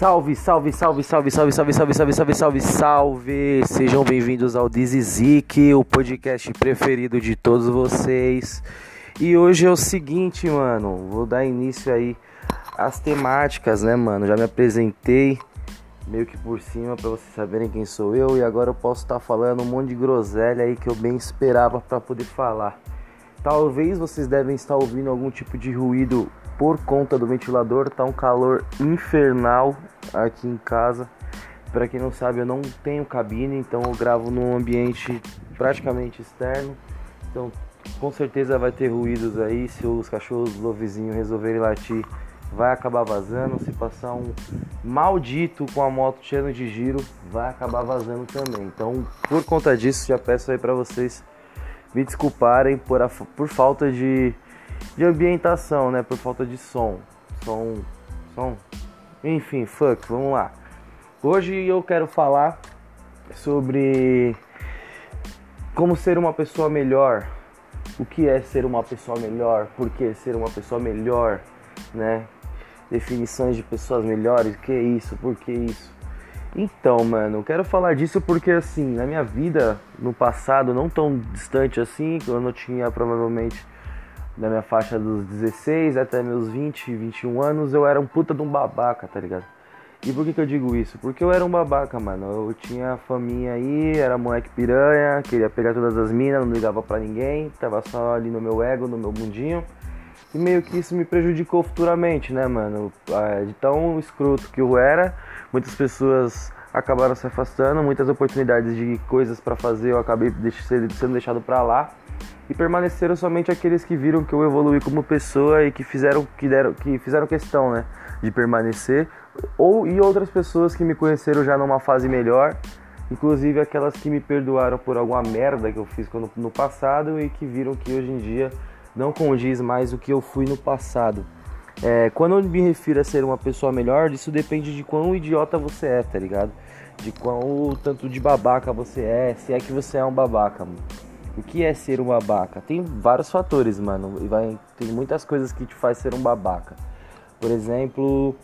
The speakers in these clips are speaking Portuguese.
Salve, salve, salve, salve, salve, salve, salve, salve, salve, salve, salve! Sejam bem-vindos ao Dizizik, o podcast preferido de todos vocês. E hoje é o seguinte, mano, vou dar início aí às temáticas, né, mano? Já me apresentei meio que por cima para vocês saberem quem sou eu e agora eu posso estar tá falando um monte de groselha aí que eu bem esperava para poder falar. Talvez vocês devem estar ouvindo algum tipo de ruído por conta do ventilador, tá um calor infernal aqui em casa. Para quem não sabe, eu não tenho cabine, então eu gravo num ambiente praticamente externo. Então, com certeza vai ter ruídos aí. Se os cachorros do vizinho resolverem latir, vai acabar vazando. Se passar um maldito com a moto cheia de giro, vai acabar vazando também. Então, por conta disso, já peço aí para vocês me desculparem por, a, por falta de de ambientação, né? Por falta de som. Som. Som. Enfim, fuck, vamos lá. Hoje eu quero falar sobre como ser uma pessoa melhor. O que é ser uma pessoa melhor? Por que ser uma pessoa melhor, né? Definições de pessoas melhores, que é isso? Por que isso? Então, mano, eu quero falar disso porque assim, na minha vida, no passado, não tão distante assim, quando eu tinha provavelmente da minha faixa dos 16 até meus 20, 21 anos, eu era um puta de um babaca, tá ligado? E por que, que eu digo isso? Porque eu era um babaca, mano. Eu tinha faminha aí, era moleque piranha, queria pegar todas as minas, não ligava pra ninguém, tava só ali no meu ego, no meu mundinho. E meio que isso me prejudicou futuramente, né, mano? Ah, de tão escroto que eu era, muitas pessoas acabaram se afastando, muitas oportunidades de coisas para fazer eu acabei sendo deixado pra lá e permaneceram somente aqueles que viram que eu evolui como pessoa e que fizeram que deram que fizeram questão, né, de permanecer, ou e outras pessoas que me conheceram já numa fase melhor, inclusive aquelas que me perdoaram por alguma merda que eu fiz quando, no passado e que viram que hoje em dia não condiz mais o que eu fui no passado. É, quando eu me refiro a ser uma pessoa melhor, isso depende de quão idiota você é, tá ligado? De quão tanto de babaca você é, se é que você é um babaca, mano. O que é ser um babaca? Tem vários fatores, mano. E vai, tem muitas coisas que te faz ser um babaca. Por exemplo,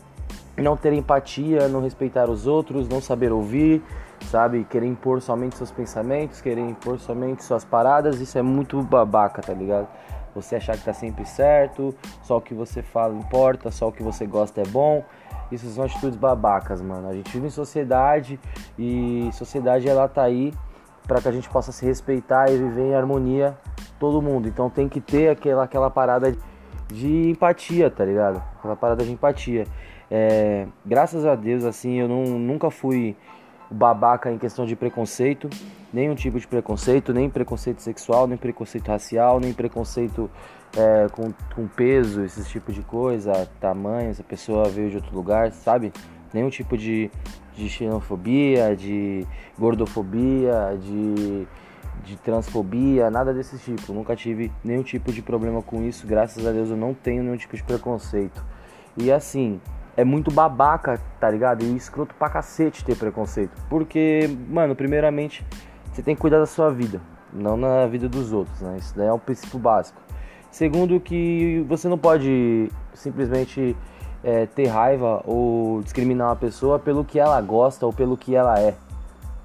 não ter empatia, não respeitar os outros, não saber ouvir, sabe? Querer impor somente seus pensamentos, querer impor somente suas paradas. Isso é muito babaca, tá ligado? Você achar que tá sempre certo, só o que você fala importa, só o que você gosta é bom. Isso são atitudes babacas, mano. A gente vive em sociedade e sociedade ela tá aí para que a gente possa se respeitar e viver em harmonia todo mundo. Então tem que ter aquela, aquela parada de empatia, tá ligado? Aquela parada de empatia. É, graças a Deus, assim, eu não, nunca fui babaca em questão de preconceito, nenhum tipo de preconceito, nem preconceito sexual, nem preconceito racial, nem preconceito é, com, com peso, esse tipo de coisa, tamanho, se a pessoa veio de outro lugar, sabe? Nenhum tipo de, de xenofobia, de gordofobia, de, de transfobia, nada desse tipo. Nunca tive nenhum tipo de problema com isso. Graças a Deus eu não tenho nenhum tipo de preconceito. E assim, é muito babaca, tá ligado? E escroto pra cacete ter preconceito. Porque, mano, primeiramente, você tem que cuidar da sua vida, não na vida dos outros, né? Isso daí é um princípio básico. Segundo, que você não pode simplesmente é, ter raiva ou discriminar uma pessoa pelo que ela gosta ou pelo que ela é,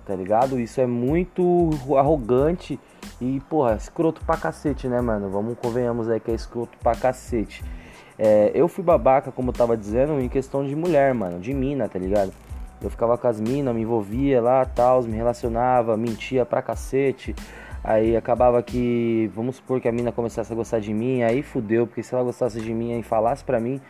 tá ligado? Isso é muito arrogante e, porra, escroto pra cacete, né, mano? Vamos convenhamos aí que é escroto pra cacete. É, eu fui babaca, como eu tava dizendo, em questão de mulher, mano, de mina, tá ligado? Eu ficava com as minas, me envolvia lá, tal, me relacionava, mentia pra cacete. Aí acabava que, vamos supor que a mina começasse a gostar de mim, aí fudeu, porque se ela gostasse de mim e falasse pra mim,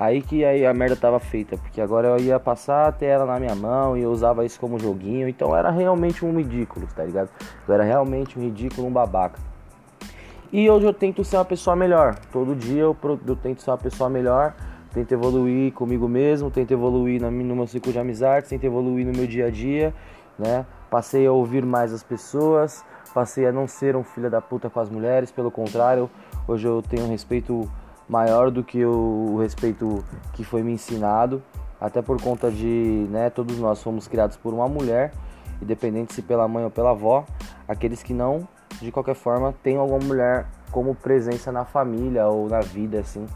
Aí que aí a merda tava feita, porque agora eu ia passar até ela na minha mão e eu usava isso como joguinho, então era realmente um ridículo, tá ligado? Eu era realmente um ridículo, um babaca. E hoje eu tento ser uma pessoa melhor. Todo dia eu, eu tento ser uma pessoa melhor, tento evoluir comigo mesmo, tento evoluir no meu ciclo de amizade, tento evoluir no meu dia a dia, né? Passei a ouvir mais as pessoas, passei a não ser um filho da puta com as mulheres, pelo contrário, hoje eu tenho um respeito maior do que o, respeito que foi me ensinado, até por conta de, né, todos nós fomos criados por uma mulher, independente se pela mãe ou pela avó, aqueles que não, de qualquer forma, têm alguma mulher como presença na família ou na vida, assim,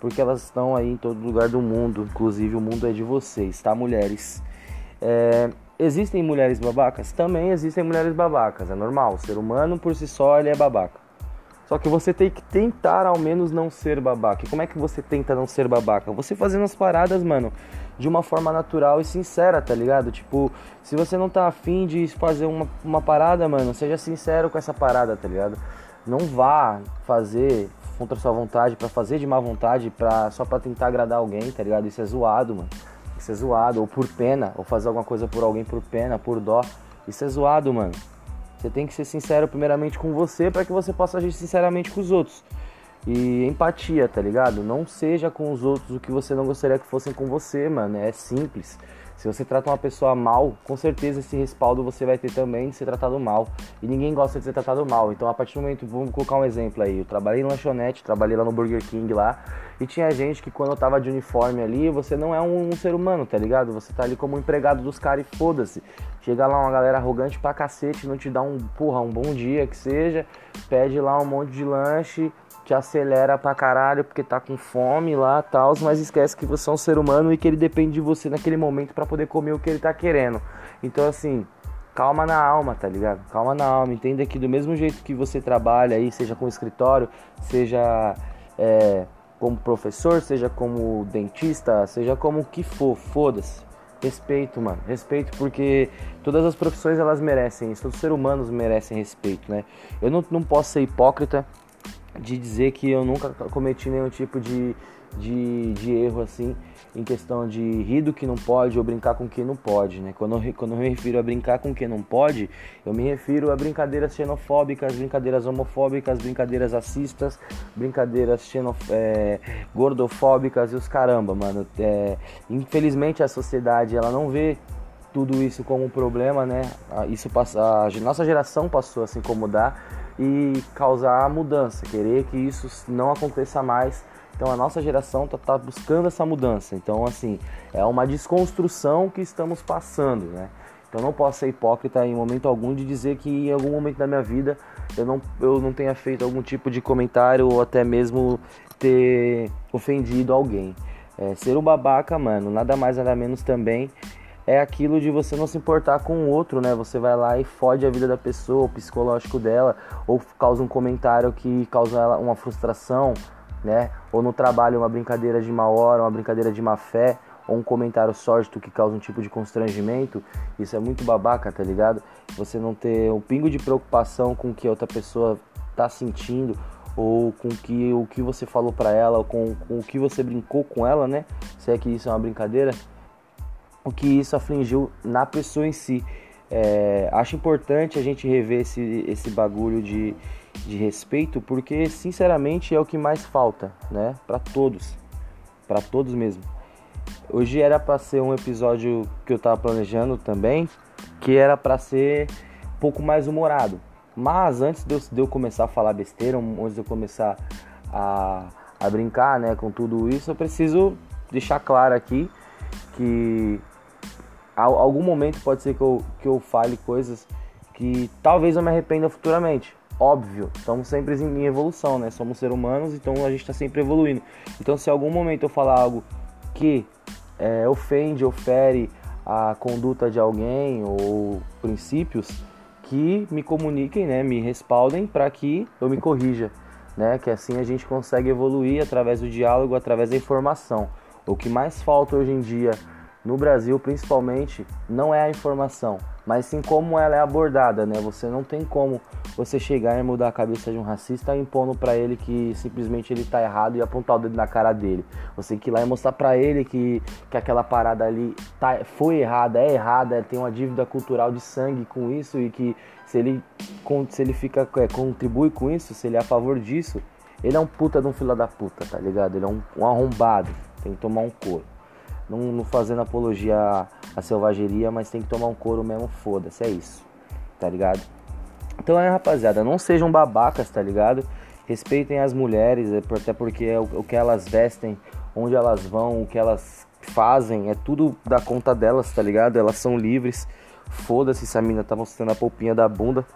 porque elas estão aí em todo lugar do mundo, inclusive o mundo é de vocês, tá, mulheres? É, existem mulheres babacas? Também existem mulheres babacas, é normal. O ser humano por si só ele é babaca. Só que você tem que tentar ao menos não ser babaca. E como é que você tenta não ser babaca? Você fazendo as paradas, mano, de uma forma natural e sincera, tá ligado? Tipo, se você não tá afim de fazer uma, uma parada, mano, seja sincero com essa parada, tá ligado? Não vá fazer contra sua vontade, para fazer de má vontade, pra, só pra tentar agradar alguém, tá ligado? Isso é zoado, mano. Isso é zoado. Ou por pena, ou fazer alguma coisa por alguém por pena, por dó. Isso é zoado, mano. Você tem que ser sincero primeiramente com você para que você possa agir sinceramente com os outros. E empatia, tá ligado? Não seja com os outros o que você não gostaria que fossem com você, mano. É simples. Se você trata uma pessoa mal, com certeza esse respaldo você vai ter também de ser tratado mal. E ninguém gosta de ser tratado mal. Então, a partir do momento, vamos colocar um exemplo aí. Eu trabalhei em lanchonete, trabalhei lá no Burger King lá. E tinha gente que quando eu tava de uniforme ali, você não é um, um ser humano, tá ligado? Você tá ali como um empregado dos caras e foda-se. Chega lá uma galera arrogante pra cacete, não te dá um, porra, um bom dia que seja. Pede lá um monte de lanche te acelera pra caralho porque tá com fome lá tal, mas esquece que você é um ser humano e que ele depende de você naquele momento para poder comer o que ele tá querendo. Então assim, calma na alma, tá ligado? Calma na alma, entenda que do mesmo jeito que você trabalha aí, seja com escritório, seja é, como professor, seja como dentista, seja como o que for, foda-se. Respeito, mano. Respeito porque todas as profissões elas merecem isso. Todos os seres humanos merecem respeito, né? Eu não, não posso ser hipócrita de dizer que eu nunca cometi nenhum tipo de, de, de, erro assim em questão de rir do que não pode ou brincar com o que não pode, né? Quando eu, quando eu me refiro a brincar com o que não pode, eu me refiro a brincadeiras xenofóbicas, brincadeiras homofóbicas, brincadeiras racistas, brincadeiras xenof é, gordofóbicas e os caramba, mano. É, infelizmente a sociedade ela não vê tudo isso como um problema, né? Isso passa, a nossa geração passou a se incomodar e causar mudança, querer que isso não aconteça mais. Então a nossa geração está tá buscando essa mudança. Então assim é uma desconstrução que estamos passando, né? Então não posso ser hipócrita em momento algum de dizer que em algum momento da minha vida eu não, eu não tenha feito algum tipo de comentário ou até mesmo ter ofendido alguém. É, ser um babaca, mano, nada mais nada menos também é aquilo de você não se importar com o outro, né? Você vai lá e fode a vida da pessoa, o psicológico dela, ou causa um comentário que causa uma frustração, né? Ou no trabalho uma brincadeira de má hora, uma brincadeira de má fé, ou um comentário sórdido que causa um tipo de constrangimento. Isso é muito babaca, tá ligado? Você não ter um pingo de preocupação com o que a outra pessoa tá sentindo ou com que, o que você falou para ela, ou com, com o que você brincou com ela, né? Se é que isso é uma brincadeira o que isso afligiu na pessoa em si. É, acho importante a gente rever esse, esse bagulho de, de respeito, porque sinceramente é o que mais falta, né? Para todos, para todos mesmo. Hoje era para ser um episódio que eu tava planejando também, que era para ser um pouco mais humorado. Mas antes de eu, de eu, começar a falar besteira, antes de eu começar a, a brincar né, com tudo isso, eu preciso deixar claro aqui que algum momento pode ser que eu, que eu fale coisas que talvez eu me arrependa futuramente. Óbvio, estamos sempre em evolução, né? Somos seres humanos, então a gente está sempre evoluindo. Então, se algum momento eu falar algo que é, ofende ou fere a conduta de alguém ou princípios, que me comuniquem, né? Me respaldem para que eu me corrija, né? Que assim a gente consegue evoluir através do diálogo, através da informação. O que mais falta hoje em dia no Brasil principalmente não é a informação, mas sim como ela é abordada, né? Você não tem como você chegar e mudar a cabeça de um racista impondo para ele que simplesmente ele tá errado e apontar o dedo na cara dele. Você tem que ir lá e mostrar para ele que, que aquela parada ali tá, foi errada, é errada, tem uma dívida cultural de sangue com isso e que se ele, se ele fica, é, contribui com isso, se ele é a favor disso, ele é um puta de um fila da puta, tá ligado? Ele é um, um arrombado, tem que tomar um couro não, não fazendo apologia à, à selvageria, mas tem que tomar um couro mesmo, foda-se, é isso, tá ligado? Então é, rapaziada, não sejam babacas, tá ligado? Respeitem as mulheres, é até porque é o, o que elas vestem, onde elas vão, o que elas fazem, é tudo da conta delas, tá ligado? Elas são livres. Foda-se se a mina tá mostrando a polpinha da bunda.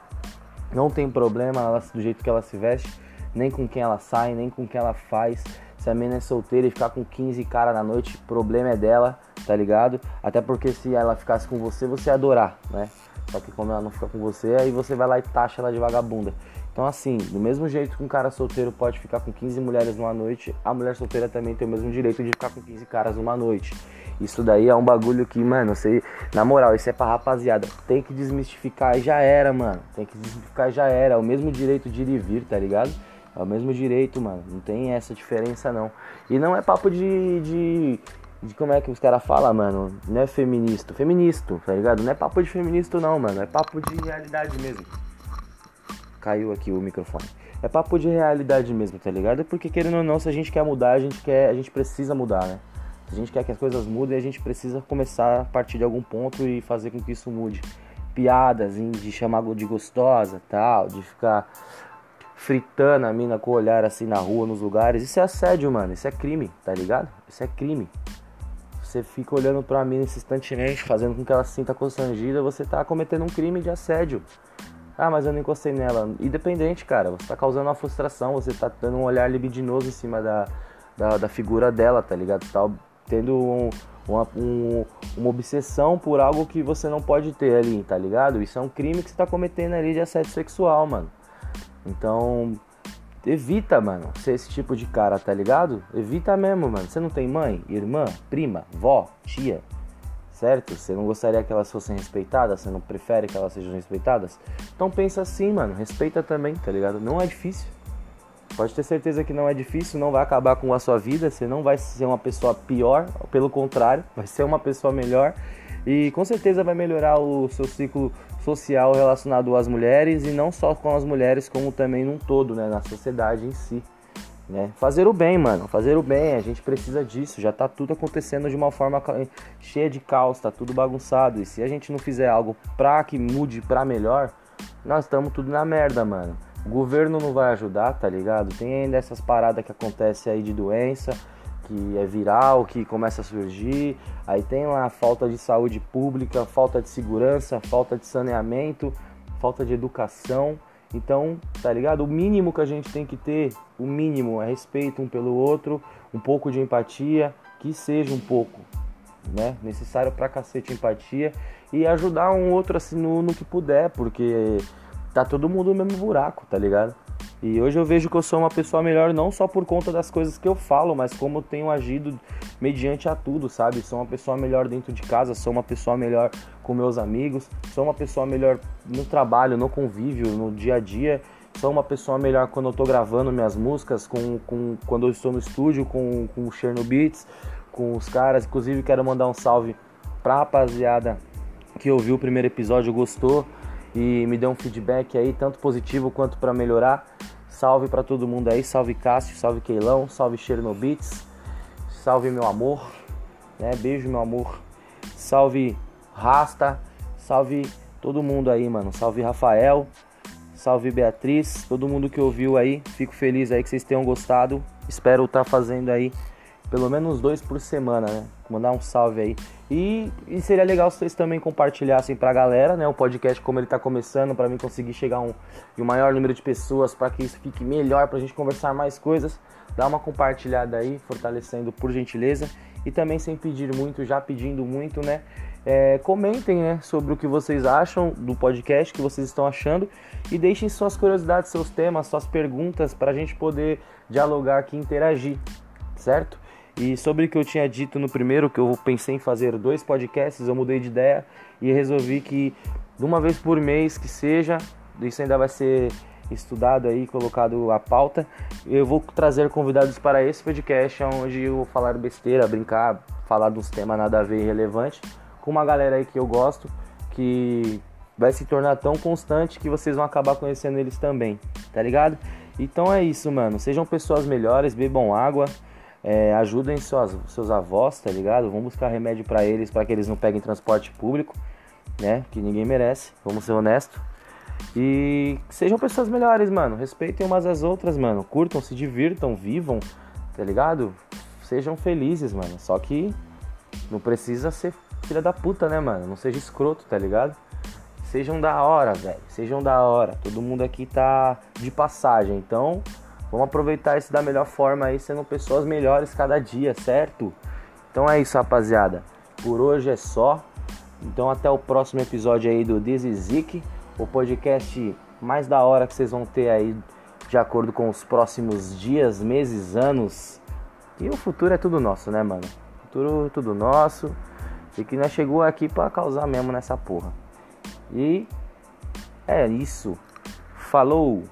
Não tem problema elas, do jeito que ela se veste, nem com quem ela sai, nem com quem ela faz. Se a menina é solteira e ficar com 15 cara na noite, problema é dela, tá ligado? Até porque se ela ficasse com você, você ia adorar, né? Só que como ela não fica com você, aí você vai lá e taxa ela de vagabunda. Então, assim, do mesmo jeito que um cara solteiro pode ficar com 15 mulheres numa noite, a mulher solteira também tem o mesmo direito de ficar com 15 caras numa noite. Isso daí é um bagulho que, mano, você, na moral, isso é pra rapaziada. Tem que desmistificar e já era, mano. Tem que desmistificar e já era. É o mesmo direito de ir e vir, tá ligado? É o mesmo direito, mano. Não tem essa diferença, não. E não é papo de. de, de como é que os caras falam, mano? Não é feminista. Feminista, tá ligado? Não é papo de feminista, não, mano. É papo de realidade mesmo. Caiu aqui o microfone. É papo de realidade mesmo, tá ligado? Porque querendo ou não, se a gente quer mudar, a gente quer, a gente precisa mudar, né? Se a gente quer que as coisas mudem, a gente precisa começar a partir de algum ponto e fazer com que isso mude. Piadas de chamar de gostosa, tal, de ficar fritando a mina com o olhar assim na rua, nos lugares. Isso é assédio, mano. Isso é crime, tá ligado? Isso é crime. Você fica olhando pra mina insistentemente, fazendo com que ela se sinta constrangida, você tá cometendo um crime de assédio. Ah, mas eu não encostei nela. Independente, cara, você tá causando uma frustração, você tá dando um olhar libidinoso em cima da, da, da figura dela, tá ligado? Tá tendo um, uma, um, uma obsessão por algo que você não pode ter ali, tá ligado? Isso é um crime que você tá cometendo ali de assédio sexual, mano. Então, evita, mano, ser esse tipo de cara, tá ligado? Evita mesmo, mano. Você não tem mãe, irmã, prima, vó, tia, certo? Você não gostaria que elas fossem respeitadas? Você não prefere que elas sejam respeitadas? Então pensa assim, mano, respeita também, tá ligado? Não é difícil. Pode ter certeza que não é difícil, não vai acabar com a sua vida, você não vai ser uma pessoa pior, pelo contrário, vai ser uma pessoa melhor e com certeza vai melhorar o seu ciclo social relacionado às mulheres e não só com as mulheres, como também num todo, né, na sociedade em si. Né? Fazer o bem, mano. Fazer o bem, a gente precisa disso. Já tá tudo acontecendo de uma forma cheia de caos, tá tudo bagunçado. E se a gente não fizer algo pra que mude pra melhor, nós estamos tudo na merda, mano. O governo não vai ajudar, tá ligado? Tem ainda essas paradas que acontecem aí de doença, que é viral, que começa a surgir. Aí tem lá a falta de saúde pública, falta de segurança, falta de saneamento, falta de educação. Então, tá ligado? O mínimo que a gente tem que ter, o mínimo é respeito um pelo outro, um pouco de empatia, que seja um pouco, né? Necessário pra cacete empatia e ajudar um outro assim no, no que puder, porque tá todo mundo no mesmo buraco, tá ligado? E hoje eu vejo que eu sou uma pessoa melhor não só por conta das coisas que eu falo, mas como tenho agido mediante a tudo, sabe? Sou uma pessoa melhor dentro de casa, sou uma pessoa melhor com meus amigos, sou uma pessoa melhor no trabalho, no convívio, no dia a dia. Sou uma pessoa melhor quando eu tô gravando minhas músicas, com, com, quando eu estou no estúdio com, com o Cherno Beats, com os caras. Inclusive quero mandar um salve pra rapaziada que ouviu o primeiro episódio, gostou e me deu um feedback aí, tanto positivo quanto para melhorar. Salve para todo mundo aí, salve Cássio, salve Keilão, salve Chernobits, salve meu amor, né? Beijo meu amor. Salve Rasta, salve todo mundo aí, mano. Salve Rafael, salve Beatriz, todo mundo que ouviu aí. Fico feliz aí que vocês tenham gostado. Espero estar tá fazendo aí pelo menos dois por semana, né? Mandar um salve aí. E, e, seria legal se vocês também compartilhassem pra galera, né? O podcast como ele tá começando, para mim conseguir chegar um, um maior número de pessoas, para que isso fique melhor, pra gente conversar mais coisas. Dá uma compartilhada aí, fortalecendo por gentileza. E também sem pedir muito, já pedindo muito, né? É, comentem né, sobre o que vocês acham do podcast, o que vocês estão achando e deixem suas curiosidades, seus temas, suas perguntas para a gente poder dialogar aqui e interagir, certo? E sobre o que eu tinha dito no primeiro, que eu pensei em fazer dois podcasts, eu mudei de ideia e resolvi que de uma vez por mês que seja, isso ainda vai ser estudado aí, colocado a pauta. Eu vou trazer convidados para esse podcast, onde eu vou falar besteira, brincar, falar dos temas nada a ver relevante, com uma galera aí que eu gosto, que vai se tornar tão constante que vocês vão acabar conhecendo eles também, tá ligado? Então é isso, mano. Sejam pessoas melhores, bebam água. É, ajudem suas, seus avós, tá ligado? Vão buscar remédio para eles, para que eles não peguem transporte público, né? Que ninguém merece, vamos ser honestos. E sejam pessoas melhores, mano. Respeitem umas às outras, mano. Curtam, se divirtam, vivam, tá ligado? Sejam felizes, mano. Só que não precisa ser filha da puta, né, mano? Não seja escroto, tá ligado? Sejam da hora, velho. Sejam da hora. Todo mundo aqui tá de passagem, então Vamos aproveitar isso da melhor forma aí, sendo pessoas melhores cada dia, certo? Então é isso, rapaziada. Por hoje é só. Então até o próximo episódio aí do This o podcast mais da hora que vocês vão ter aí de acordo com os próximos dias, meses, anos. E o futuro é tudo nosso, né, mano? O futuro é tudo nosso. E que nós chegou aqui para causar mesmo nessa porra. E é isso. Falou!